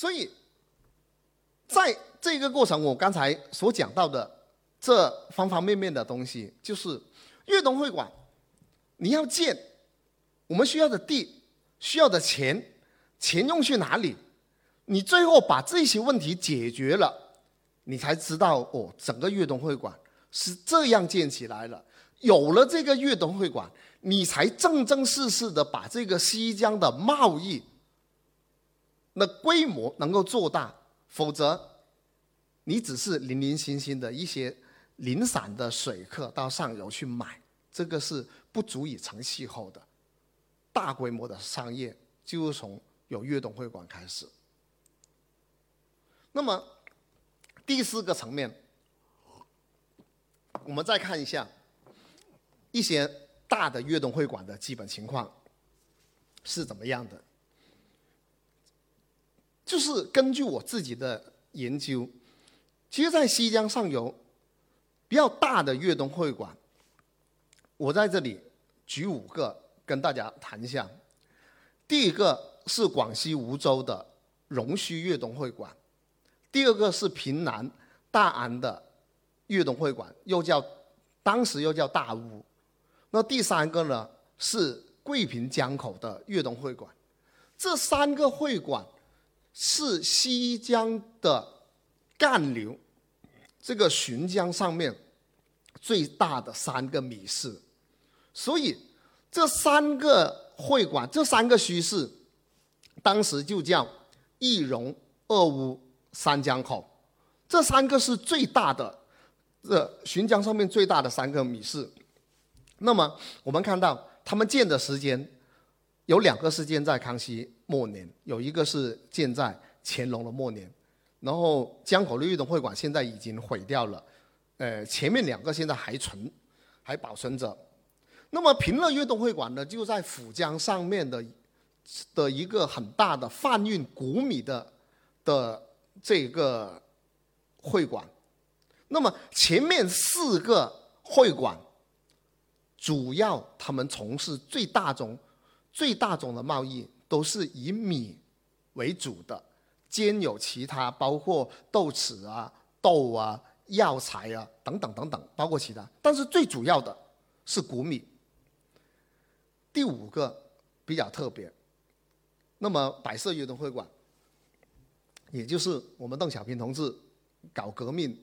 所以，在这个过程，我刚才所讲到的这方方面面的东西，就是粤东会馆，你要建，我们需要的地，需要的钱，钱用去哪里？你最后把这些问题解决了，你才知道哦，整个粤东会馆是这样建起来了。有了这个粤东会馆，你才正正式式的把这个西江的贸易。那规模能够做大，否则你只是零零星星的一些零散的水客到上游去买，这个是不足以成气候的。大规模的商业就是从有粤东会馆开始。那么第四个层面，我们再看一下一些大的粤东会馆的基本情况是怎么样的。就是根据我自己的研究，其实，在西江上游比较大的粤东会馆，我在这里举五个跟大家谈一下。第一个是广西梧州的荣虚粤东会馆，第二个是平南大安的粤东会馆，又叫当时又叫大屋。那第三个呢是桂平江口的粤东会馆，这三个会馆。是西江的干流，这个浔江上面最大的三个米市，所以这三个会馆，这三个墟市，当时就叫一荣、二乌、三江口，这三个是最大的，这浔江上面最大的三个米市。那么我们看到他们建的时间。有两个时间在康熙末年，有一个是建在乾隆的末年，然后江口的运动会馆现在已经毁掉了，呃，前面两个现在还存，还保存着。那么平乐运动会馆呢，就在府江上面的的一个很大的贩运谷米的的这个会馆。那么前面四个会馆，主要他们从事最大宗。最大宗的贸易都是以米为主的，兼有其他，包括豆豉啊、豆啊、药材啊等等等等，包括其他。但是最主要的是谷米。第五个比较特别，那么百色运动会馆，也就是我们邓小平同志搞革命，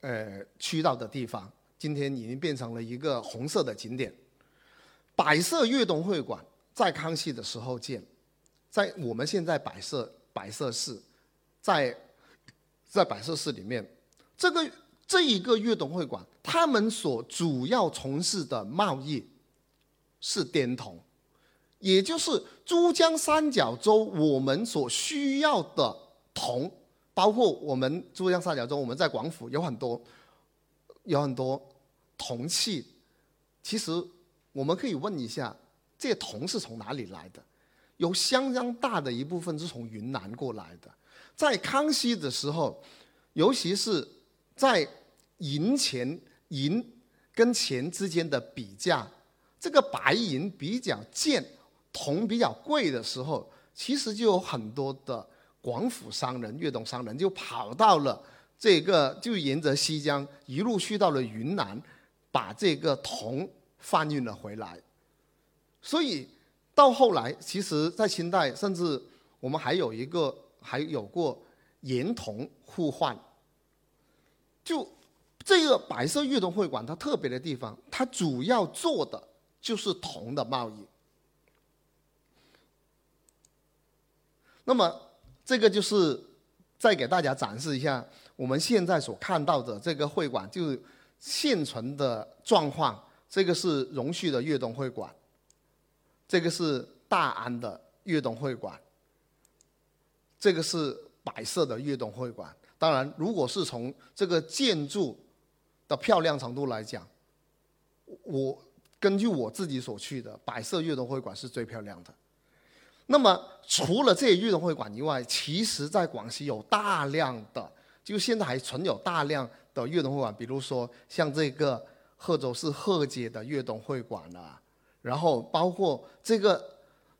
呃，去到的地方，今天已经变成了一个红色的景点——百色运动会馆。在康熙的时候建，在我们现在摆设摆设室，在在摆设室里面，这个这一个粤东会馆，他们所主要从事的贸易是滇铜，也就是珠江三角洲我们所需要的铜，包括我们珠江三角洲，我们在广府有很多有很多铜器，其实我们可以问一下。这铜是从哪里来的？有相当大的一部分是从云南过来的。在康熙的时候，尤其是在银钱银跟钱之间的比价，这个白银比较贱，铜比较贵的时候，其实就有很多的广府商人、粤东商人就跑到了这个，就沿着西江一路去到了云南，把这个铜贩运了回来。所以到后来，其实，在清代，甚至我们还有一个，还有过盐铜互换。就这个白色粤东会馆，它特别的地方，它主要做的就是铜的贸易。那么，这个就是再给大家展示一下我们现在所看到的这个会馆，就是现存的状况。这个是荣旭的粤东会馆。这个是大安的粤东会馆，这个是白色的粤东会馆。当然，如果是从这个建筑的漂亮程度来讲，我根据我自己所去的白色粤东会馆是最漂亮的。那么，除了这些粤东会馆以外，其实在广西有大量的，就现在还存有大量的粤东会馆，比如说像这个贺州市贺街的粤东会馆啊。然后包括这个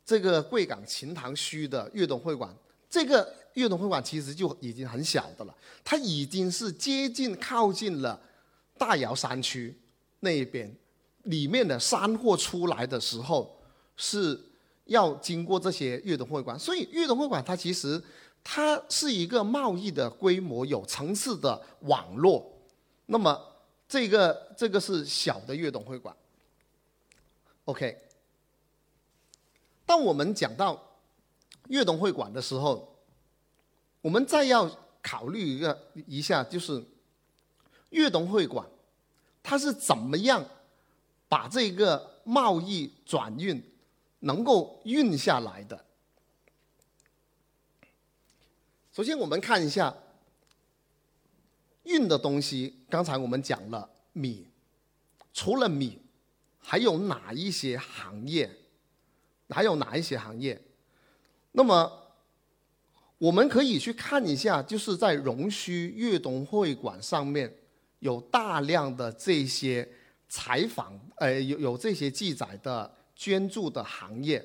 这个贵港琴塘区的粤东会馆，这个越冬会馆其实就已经很小的了，它已经是接近靠近了大瑶山区那一边，里面的山货出来的时候是要经过这些粤东会馆，所以粤东会馆它其实它是一个贸易的规模有层次的网络。那么这个这个是小的越冬会馆。OK，当我们讲到。粤东会馆的时候，我们再要考虑一个一下，就是粤东会馆它是怎么样把这个贸易转运能够运下来的。首先，我们看一下运的东西。刚才我们讲了米，除了米，还有哪一些行业？还有哪一些行业？那么，我们可以去看一下，就是在荣须粤东会馆上面有大量的这些采访，呃，有有这些记载的捐助的行业。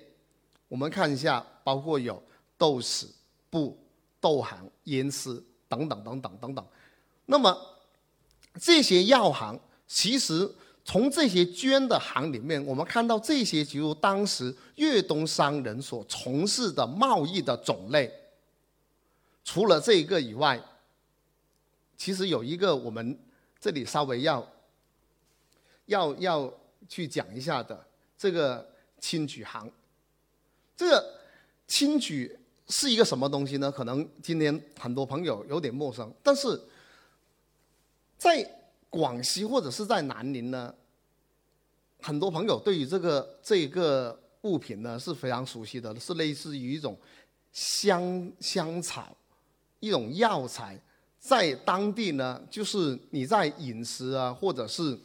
我们看一下，包括有豆豉、布、豆行、烟丝等等等等等等。那么这些药行其实。从这些捐的行里面，我们看到这些就当时粤东商人所从事的贸易的种类。除了这一个以外，其实有一个我们这里稍微要要要去讲一下的这个青举行。这个青举是一个什么东西呢？可能今天很多朋友有点陌生，但是在。广西或者是在南宁呢，很多朋友对于这个这个物品呢是非常熟悉的，是类似于一种香香草，一种药材，在当地呢，就是你在饮食啊，或者是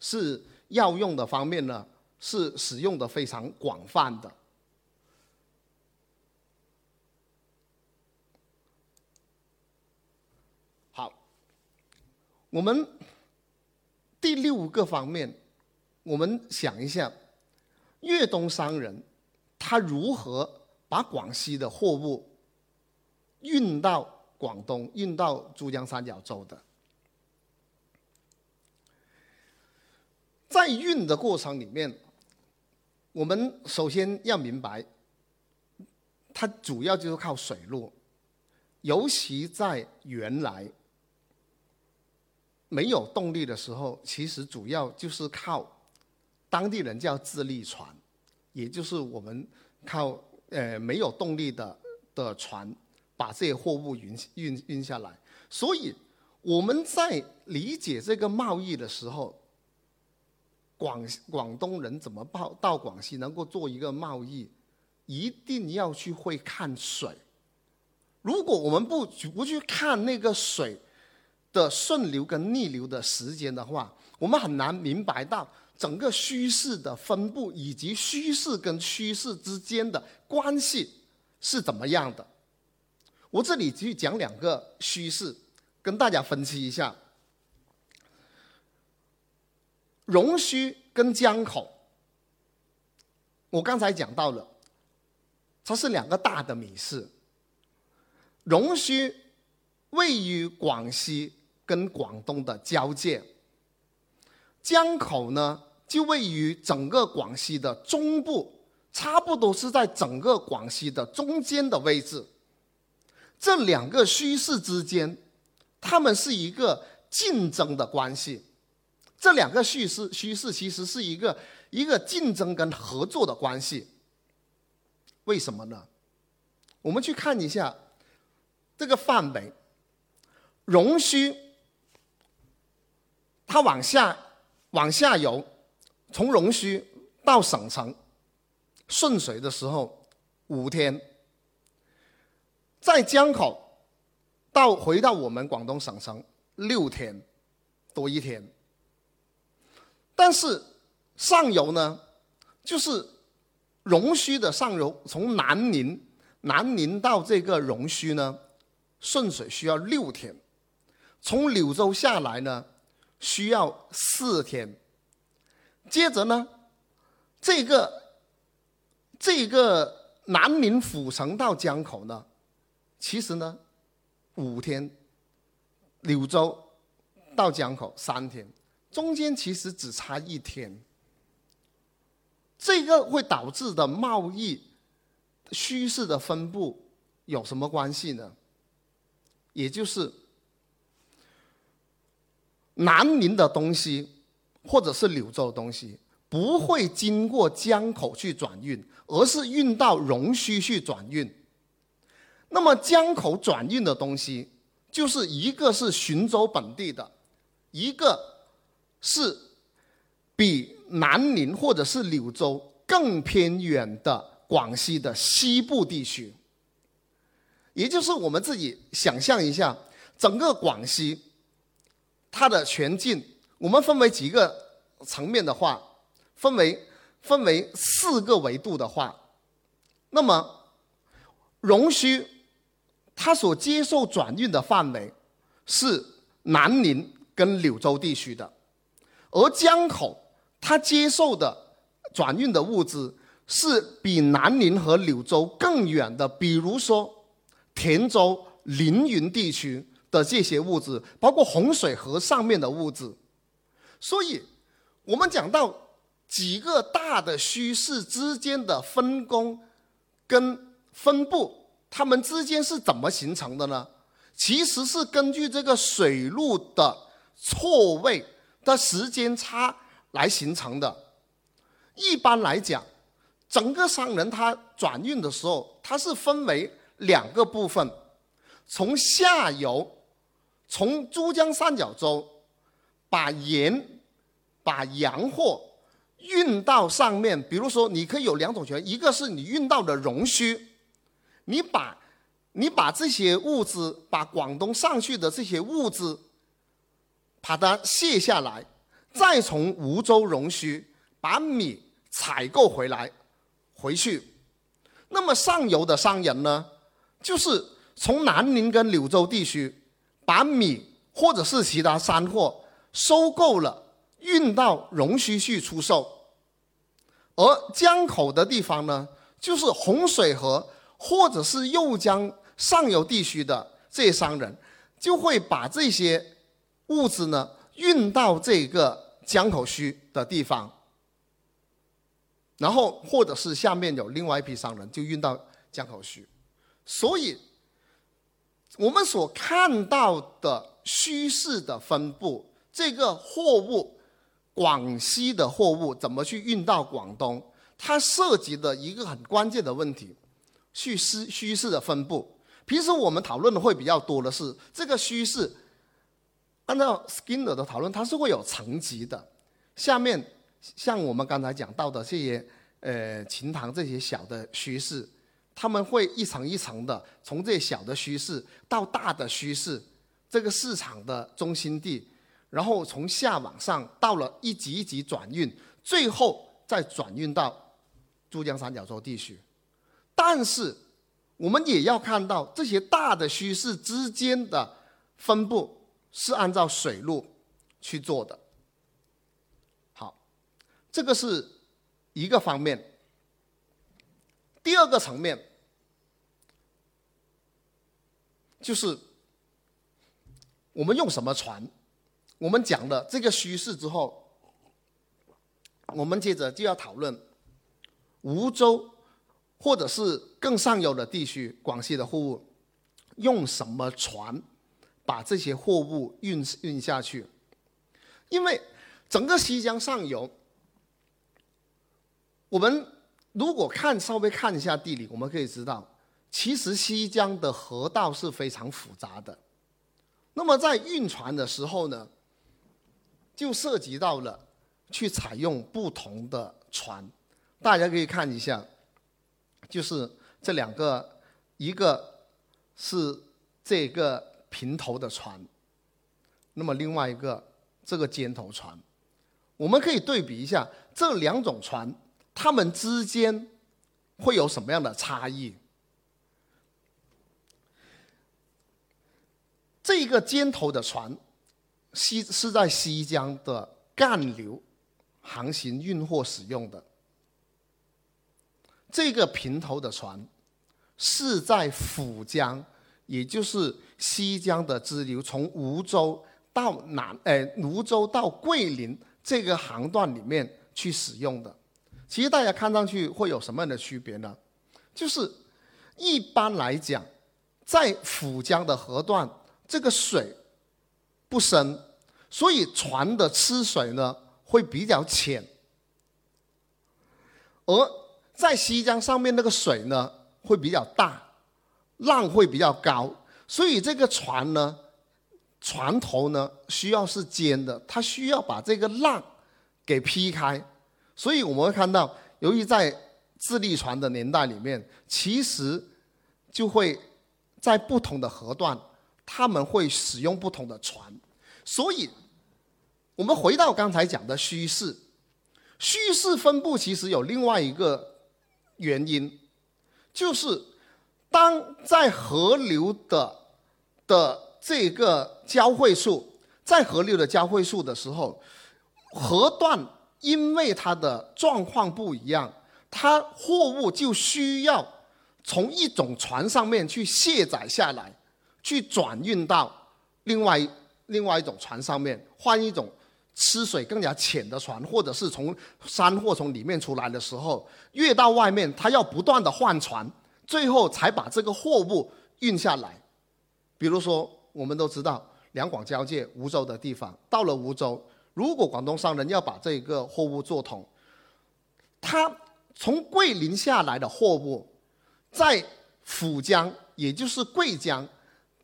是药用的方面呢，是使用的非常广泛的。我们第六个方面，我们想一下，粤东商人他如何把广西的货物运到广东、运到珠江三角洲的？在运的过程里面，我们首先要明白，它主要就是靠水路，尤其在原来。没有动力的时候，其实主要就是靠当地人叫自力船，也就是我们靠呃没有动力的的船把这些货物运运运下来。所以我们在理解这个贸易的时候，广广东人怎么到到广西能够做一个贸易，一定要去会看水。如果我们不不去看那个水，的顺流跟逆流的时间的话，我们很难明白到整个趋势的分布以及趋势跟趋势之间的关系是怎么样的。我这里去讲两个趋势，跟大家分析一下。荣须跟江口，我刚才讲到了，它是两个大的米市。荣须位于广西。跟广东的交界，江口呢就位于整个广西的中部，差不多是在整个广西的中间的位置。这两个虚势之间，他们是一个竞争的关系。这两个叙事虚势其实是一个一个竞争跟合作的关系。为什么呢？我们去看一下这个范围，容虚。它往下往下游，从龙须到省城顺水的时候五天，在江口到回到我们广东省城六天多一天。但是上游呢，就是龙须的上游，从南宁南宁到这个龙须呢，顺水需要六天，从柳州下来呢。需要四天，接着呢，这个这个南宁府城到江口呢，其实呢，五天，柳州到江口三天，中间其实只差一天。这个会导致的贸易趋势的分布有什么关系呢？也就是南宁的东西或者是柳州的东西不会经过江口去转运，而是运到龙须去转运。那么江口转运的东西，就是一个是浔州本地的，一个是比南宁或者是柳州更偏远的广西的西部地区。也就是我们自己想象一下，整个广西它的全境，我们分为几个层面的话，分为分为四个维度的话，那么龙须。它所接受转运的范围是南宁跟柳州地区的，而江口它接受的转运的物资是比南宁和柳州更远的，比如说田州、凌云地区的这些物质，包括洪水河上面的物质。所以，我们讲到几个大的趋势之间的分工跟分布。它们之间是怎么形成的呢？其实是根据这个水路的错位的时间差来形成的。一般来讲，整个商人他转运的时候，它是分为两个部分：从下游，从珠江三角洲，把盐、把洋货运到上面。比如说，你可以有两种情况：一个是你运到的荣须。你把，你把这些物资，把广东上去的这些物资，把它卸下来，再从梧州荣须把米采购回来，回去。那么上游的商人呢，就是从南宁跟柳州地区把米或者是其他山货收购了，运到荣须去出售。而江口的地方呢，就是洪水河。或者是右江上游地区的这些商人，就会把这些物资呢运到这个江口区的地方，然后或者是下面有另外一批商人就运到江口区，所以我们所看到的趋势的分布，这个货物广西的货物怎么去运到广东，它涉及的一个很关键的问题。叙事虚势的分布，平时我们讨论的会比较多的是这个虚势。按照 Skinner 的讨论，它是会有层级的。下面像我们刚才讲到的这些呃琴堂这些小的虚势，他们会一层一层的从这小的虚势到大的虚势，这个市场的中心地，然后从下往上到了一级一级转运，最后再转运到珠江三角洲地区。但是，我们也要看到这些大的趋势之间的分布是按照水路去做的。好，这个是一个方面。第二个层面就是我们用什么船？我们讲了这个趋势之后，我们接着就要讨论梧州。或者是更上游的地区，广西的货物用什么船把这些货物运运下去？因为整个西江上游，我们如果看稍微看一下地理，我们可以知道，其实西江的河道是非常复杂的。那么在运船的时候呢，就涉及到了去采用不同的船，大家可以看一下。就是这两个，一个是这个平头的船，那么另外一个这个尖头船，我们可以对比一下这两种船，它们之间会有什么样的差异？这个尖头的船，西是在西江的干流航行运货使用的。这个平头的船是在府江也就是西江的支流，从梧州到南，呃，泸州到桂林这个航段里面去使用的。其实大家看上去会有什么样的区别呢？就是一般来讲，在府江的河段，这个水不深，所以船的吃水呢会比较浅。而在西江上面那个水呢会比较大，浪会比较高，所以这个船呢，船头呢需要是尖的，它需要把这个浪给劈开。所以我们会看到，由于在自力船的年代里面，其实就会在不同的河段，他们会使用不同的船。所以，我们回到刚才讲的虚势。虚势分布其实有另外一个原因，就是当在河流的的这个交汇处，在河流的交汇处的时候，河段因为它的状况不一样，它货物就需要从一种船上面去卸载下来，去转运到另外另外一种船上面，换一种。吃水更加浅的船，或者是从山或从里面出来的时候，越到外面，它要不断的换船，最后才把这个货物运下来。比如说，我们都知道两广交界梧州的地方，到了梧州，如果广东商人要把这个货物做通，他从桂林下来的货物，在府江，也就是桂江，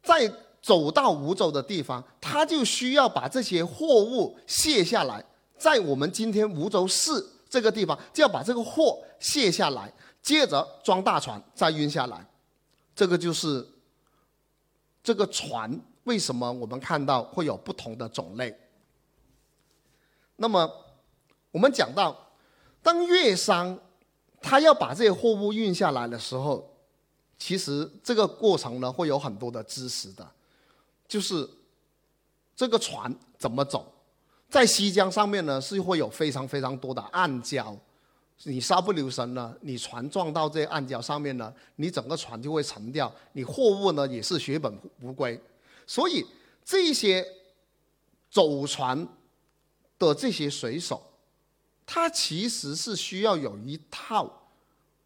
在。走到梧州的地方，他就需要把这些货物卸下来，在我们今天梧州市这个地方，就要把这个货卸下来，接着装大船再运下来。这个就是这个船为什么我们看到会有不同的种类。那么我们讲到，当粤商他要把这些货物运下来的时候，其实这个过程呢会有很多的知识的。就是这个船怎么走，在西江上面呢，是会有非常非常多的暗礁，你稍不留神呢，你船撞到这暗礁上面呢，你整个船就会沉掉，你货物呢也是血本无归。所以这些走船的这些水手，他其实是需要有一套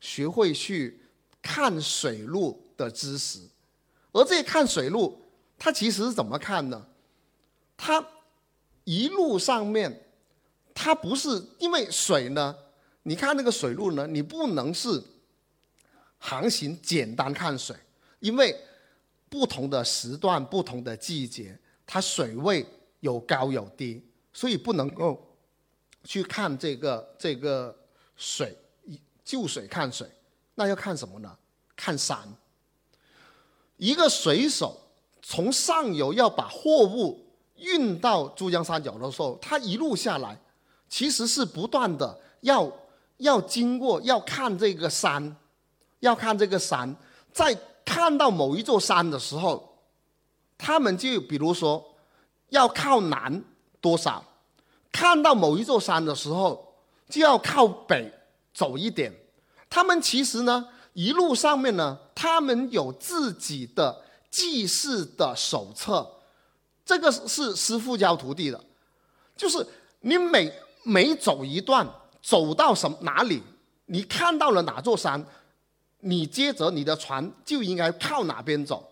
学会去看水路的知识，而这看水路。他其实是怎么看呢？他一路上面，他不是因为水呢？你看那个水路呢，你不能是航行简单看水，因为不同的时段、不同的季节，它水位有高有低，所以不能够去看这个这个水，就水看水，那要看什么呢？看山。一个水手。从上游要把货物运到珠江三角的时候，他一路下来，其实是不断的要要经过要看这个山，要看这个山，在看到某一座山的时候，他们就比如说要靠南多少，看到某一座山的时候就要靠北走一点。他们其实呢，一路上面呢，他们有自己的。记事的手册，这个是师傅教徒弟的，就是你每每走一段，走到什哪里，你看到了哪座山，你接着你的船就应该靠哪边走。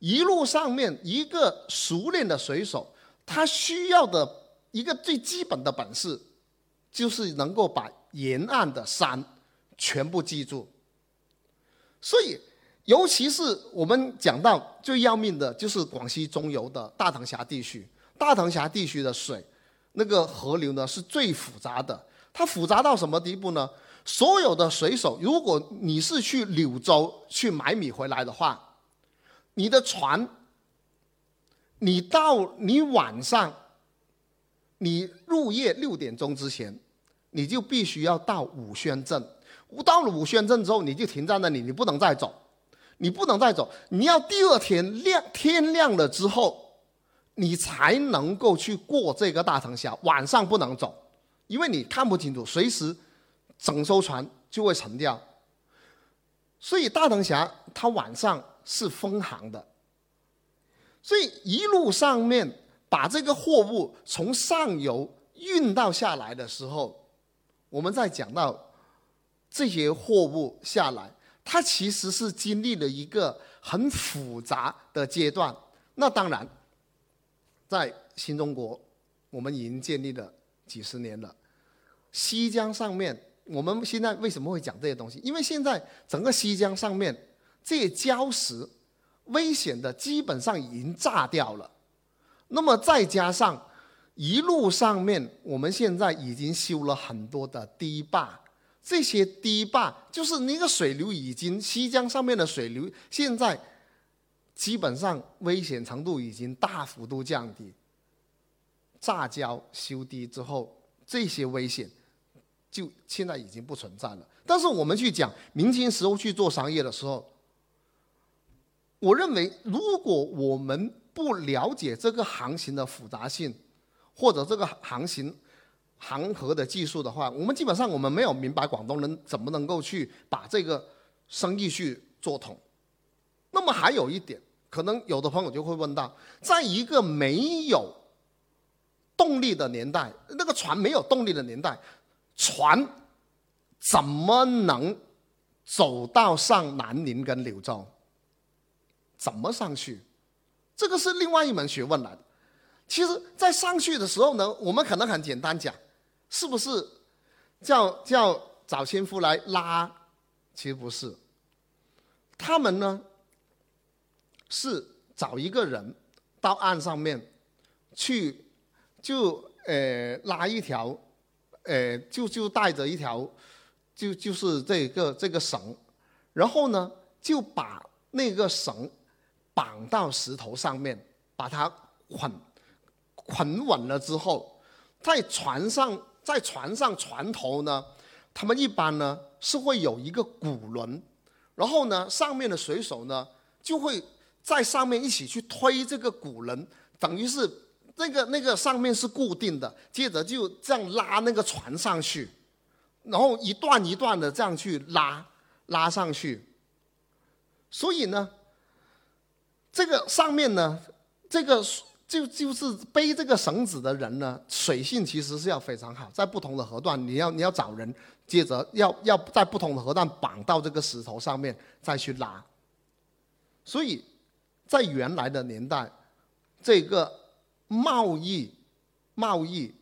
一路上面一个熟练的水手，他需要的一个最基本的本事，就是能够把沿岸的山全部记住。所以。尤其是我们讲到最要命的，就是广西中游的大塘峡地区。大塘峡地区的水，那个河流呢是最复杂的。它复杂到什么地步呢？所有的水手，如果你是去柳州去买米回来的话，你的船，你到你晚上，你入夜六点钟之前，你就必须要到武宣镇。到了武宣镇之后，你就停在那里，你不能再走。你不能再走，你要第二天亮天亮了之后，你才能够去过这个大藤峡。晚上不能走，因为你看不清楚，随时整艘船就会沉掉。所以大藤峡它晚上是封航的，所以一路上面把这个货物从上游运到下来的时候，我们在讲到这些货物下来，它其实是经历了一个很复杂的阶段。那当然，在新中国，我们已经建立了几十年了。西江上面，我们现在为什么会讲这些东西？因为现在整个西江上面这些礁石危险的基本上已经炸掉了。那么再加上一路上面，我们现在已经修了很多的堤坝，这些堤坝就是那个水流已经西江上面的水流现在基本上危险程度已经大幅度降低。炸礁修堤之后，这些危险。就现在已经不存在了。但是我们去讲明清时候去做商业的时候，我认为如果我们不了解这个航行的复杂性，或者这个航行航河的技术的话，我们基本上我们没有明白广东人怎么能够去把这个生意去做通。那么还有一点，可能有的朋友就会问到，在一个没有动力的年代，那个船没有动力的年代。船怎么能走到上南宁跟柳州？怎么上去？这个是另外一门学问来的。其实，在上去的时候呢，我们可能很简单讲，是不是叫叫找先夫来拉？其实不是，他们呢是找一个人到岸上面去，就呃拉一条。呃，就就带着一条，就就是这个这个绳，然后呢，就把那个绳绑到石头上面，把它捆捆稳了之后，在船上，在船上船头呢，他们一般呢是会有一个鼓轮，然后呢，上面的水手呢就会在上面一起去推这个鼓轮，等于是。那个那个上面是固定的，接着就这样拉那个船上去，然后一段一段的这样去拉拉上去。所以呢，这个上面呢，这个就就是背这个绳子的人呢，水性其实是要非常好，在不同的河段，你要你要找人，接着要要在不同的河段绑到这个石头上面再去拉。所以在原来的年代，这个。贸易，贸易，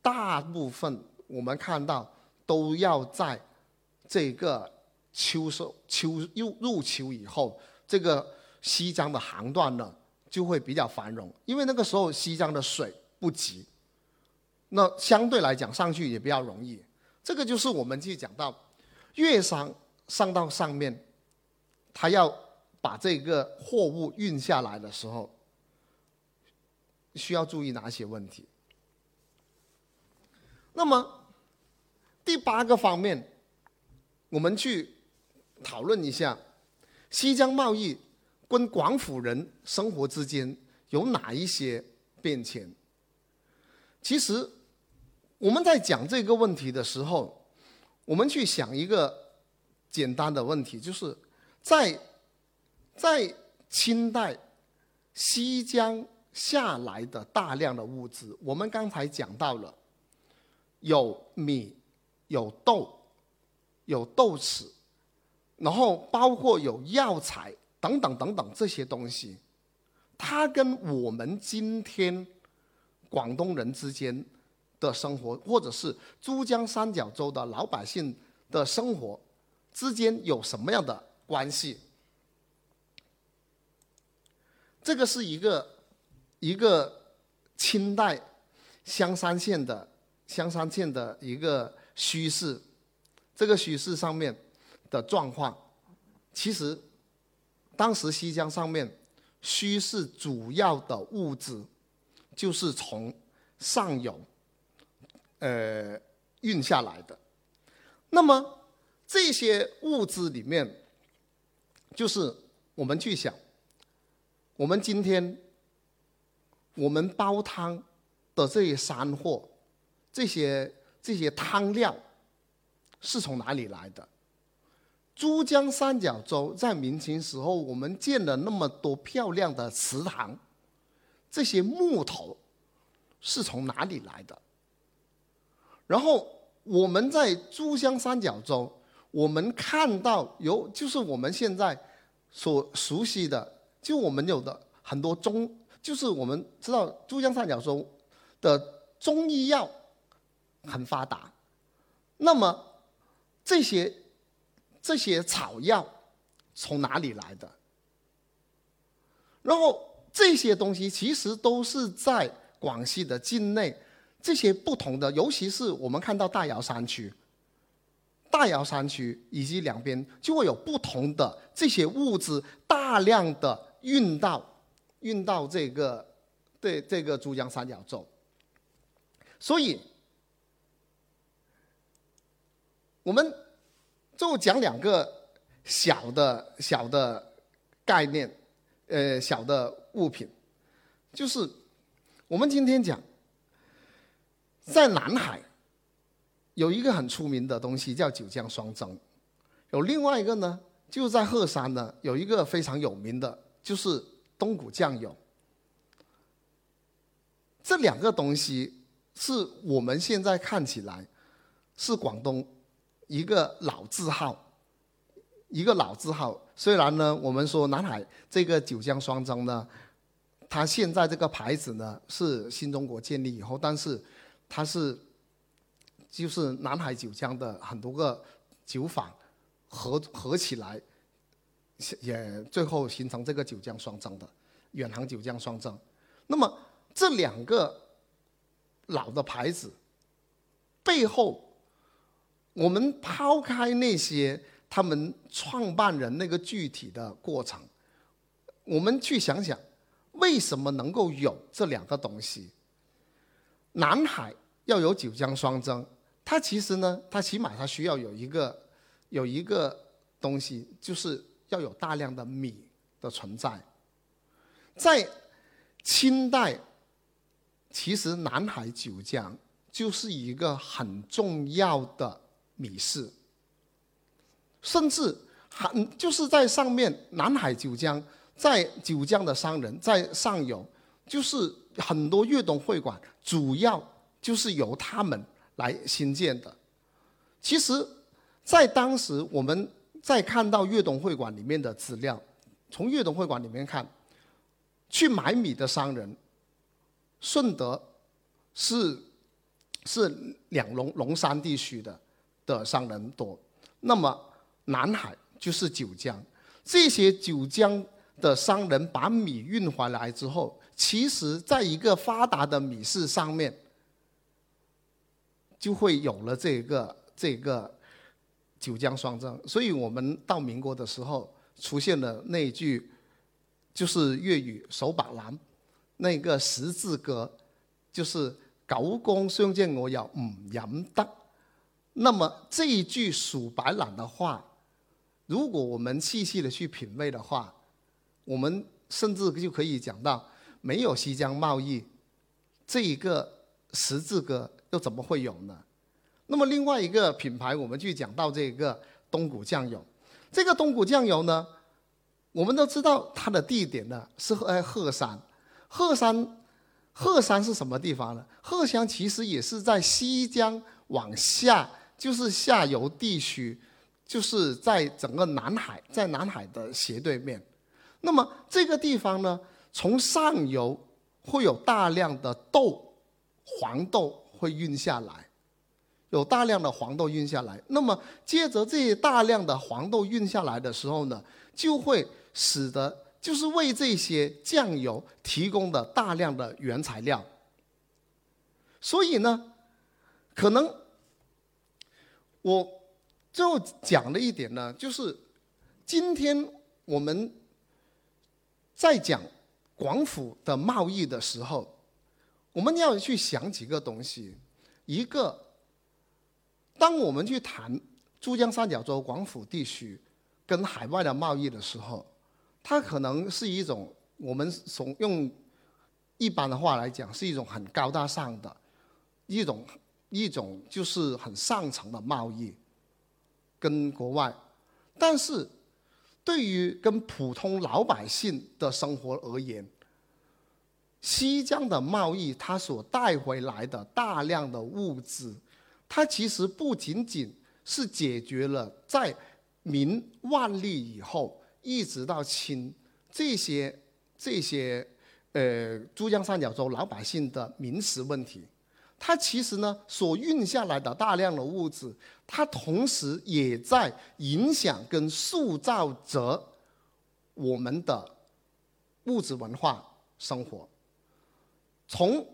大部分我们看到都要在这个秋收、秋入入秋以后，这个西江的航段呢就会比较繁荣，因为那个时候西江的水不急，那相对来讲上去也比较容易。这个就是我们去讲到粤商上到上面，他要把这个货物运下来的时候。需要注意哪些问题？那么第八个方面，我们去讨论一下西江贸易跟广府人生活之间有哪一些变迁。其实我们在讲这个问题的时候，我们去想一个简单的问题，就是在在清代西江。下来的大量的物资，我们刚才讲到了，有米，有豆，有豆豉，然后包括有药材等等等等这些东西，它跟我们今天广东人之间的生活，或者是珠江三角洲的老百姓的生活之间有什么样的关系？这个是一个。一个清代香山县的香山县的一个虚市，这个虚市上面的状况，其实当时西江上面需是主要的物资就是从上游呃运下来的。那么这些物资里面，就是我们去想，我们今天。我们煲汤的这些山货，这些这些汤料是从哪里来的？珠江三角洲在明清时候，我们建了那么多漂亮的祠堂，这些木头是从哪里来的？然后我们在珠江三角洲，我们看到有就是我们现在所熟悉的，就我们有的很多中，就是我们知道珠江三角洲的中医药很发达，那么这些。这些草药从哪里来的？然后这些东西其实都是在广西的境内，这些不同的，尤其是我们看到大瑶山区，大瑶山区以及两边就会有不同的这些物资，大量的运到运到这个对这个珠江三角洲，所以我们。就讲两个小的小的概念，呃，小的物品，就是我们今天讲，在南海有一个很出名的东西叫九江双蒸，有另外一个呢，就在鹤山呢有一个非常有名的，就是东谷酱油。这两个东西是我们现在看起来是广东。一个老字号，一个老字号。虽然呢，我们说南海这个九江双蒸呢，它现在这个牌子呢是新中国建立以后，但是它是就是南海九江的很多个酒坊合合起来，也最后形成这个九江双蒸的远航九江双蒸。那么这两个老的牌子背后。我们抛开那些他们创办人那个具体的过程，我们去想想，为什么能够有这两个东西？南海要有九江双蒸，它其实呢，它起码它需要有一个有一个东西，就是要有大量的米的存在。在清代，其实南海九江就是一个很重要的。米市，甚至很就是在上面南海九江，在九江的商人，在上游，就是很多粤东会馆，主要就是由他们来新建的。其实，在当时我们在看到粤东会馆里面的资料，从粤东会馆里面看，去买米的商人，顺德是是两龙龙山地区的。的商人多，那么南海就是九江，这些九江的商人把米运回来之后，其实在一个发达的米市上面，就会有了这个这个九江双蒸。所以我们到民国的时候，出现了那句就是粤语手把蓝，那个十字歌，就是九江相见我有唔饮得。那么这一句数白朗的话，如果我们细细的去品味的话，我们甚至就可以讲到，没有西江贸易，这一个十字歌又怎么会有呢？那么另外一个品牌，我们去讲到这个东谷酱油，这个东谷酱油呢，我们都知道它的地点呢是在鹤山，鹤山，鹤山是什么地方呢？鹤山其实也是在西江往下。就是下游地区，就是在整个南海，在南海的斜对面。那么这个地方呢，从上游会有大量的豆，黄豆会运下来，有大量的黄豆运下来。那么接着这些大量的黄豆运下来的时候呢，就会使得就是为这些酱油提供的大量的原材料。所以呢，可能。我最后讲了一点呢，就是今天我们在讲广府的贸易的时候，我们要去想几个东西。一个，当我们去谈珠江三角洲广府地区跟海外的贸易的时候，它可能是一种我们从用一般的话来讲，是一种很高大上的一种。一种就是很上层的贸易，跟国外，但是，对于跟普通老百姓的生活而言，西江的贸易它所带回来的大量的物资，它其实不仅仅是解决了在明万历以后一直到清这些这些呃珠江三角洲老百姓的民食问题。它其实呢，所运下来的大量的物质，它同时也在影响跟塑造着我们的物质文化生活。从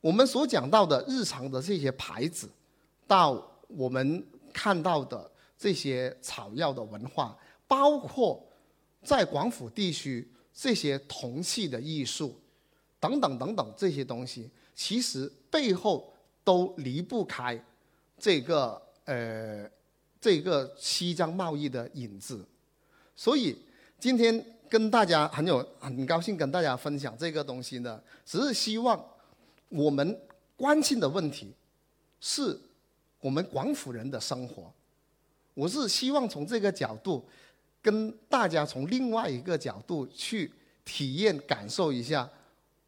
我们所讲到的日常的这些牌子，到我们看到的这些草药的文化，包括在广府地区这些铜器的艺术，等等等等这些东西，其实背后。都离不开这个呃这个西江贸易的影子，所以今天跟大家很有很高兴跟大家分享这个东西呢，只是希望我们关心的问题是我们广府人的生活，我是希望从这个角度跟大家从另外一个角度去体验感受一下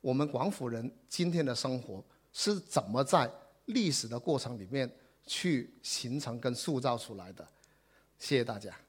我们广府人今天的生活是怎么在。历史的过程里面去形成跟塑造出来的，谢谢大家。